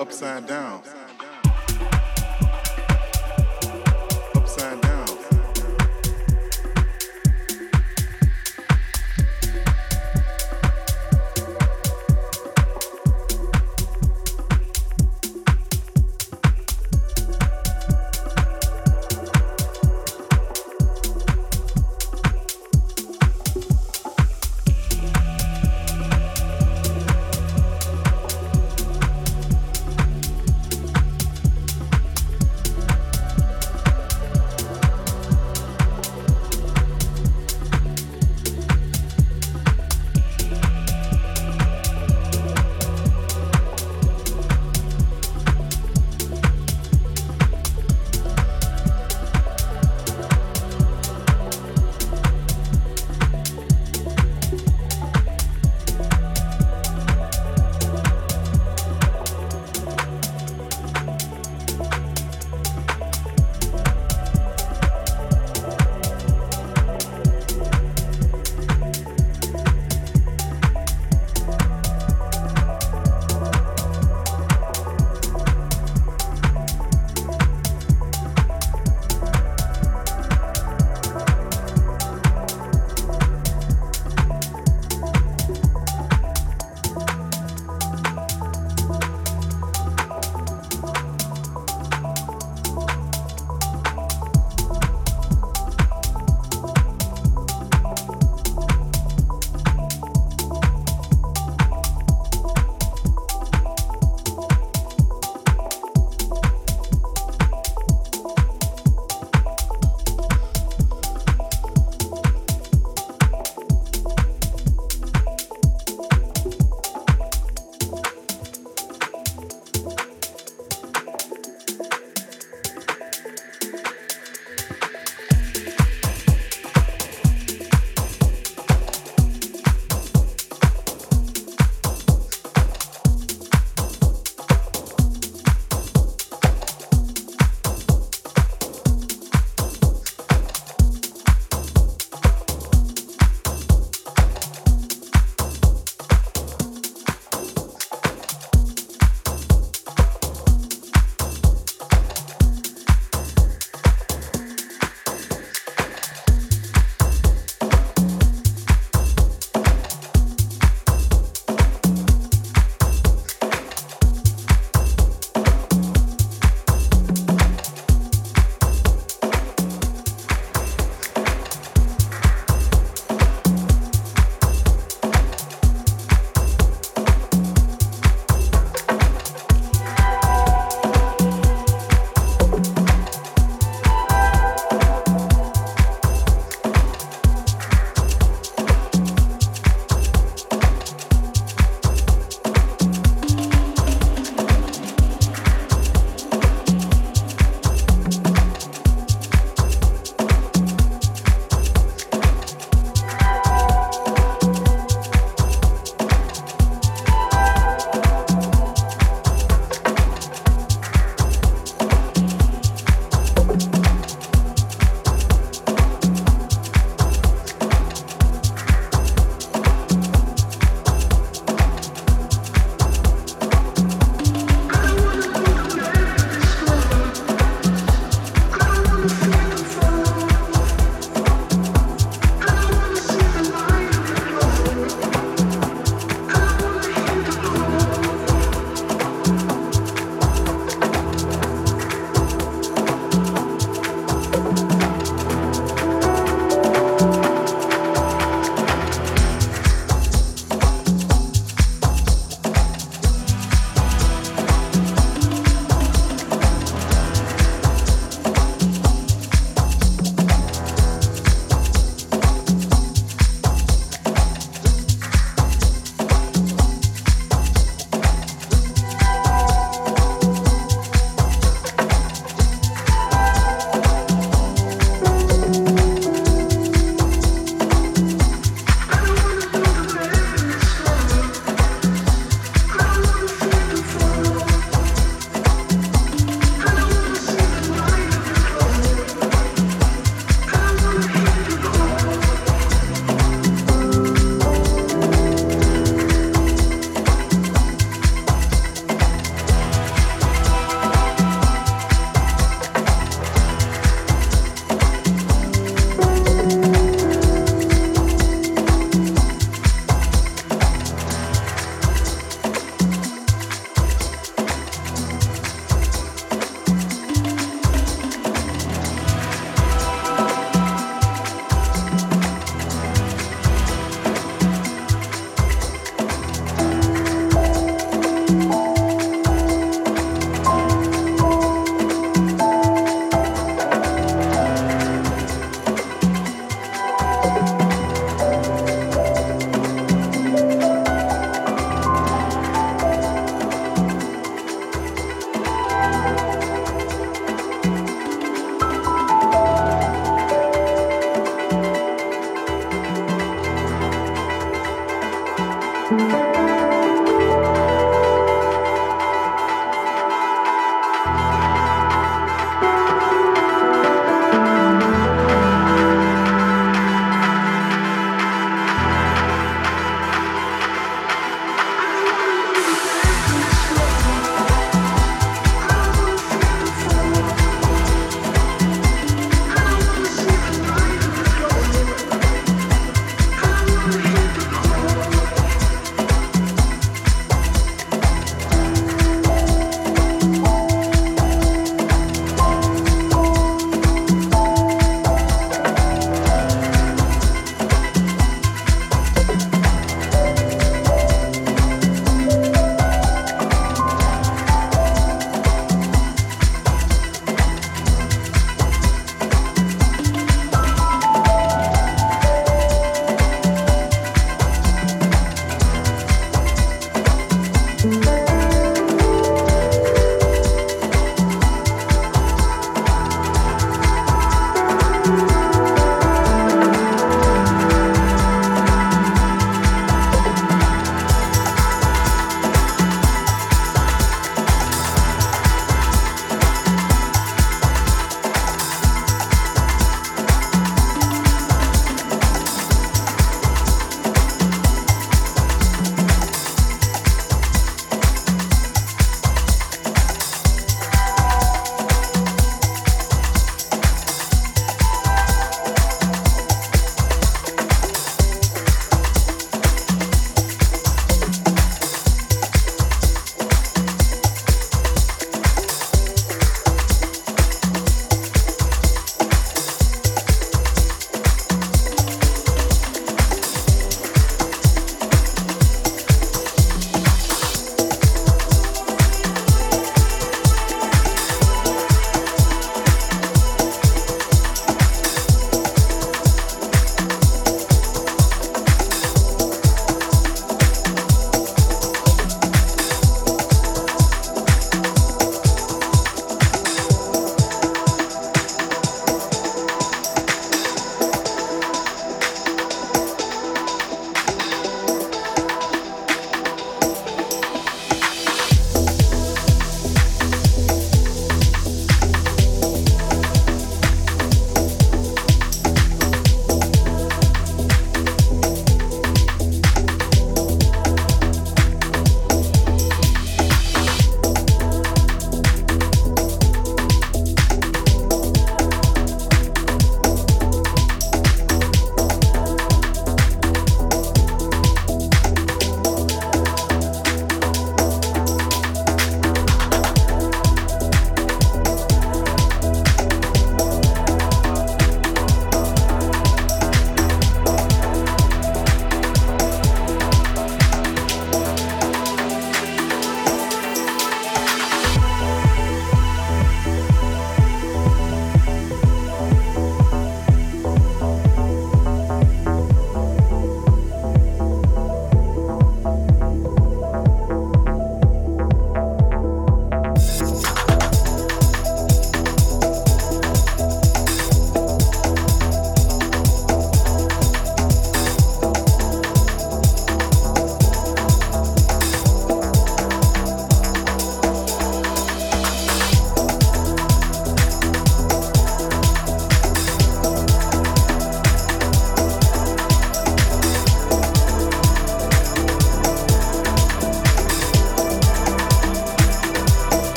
upside down.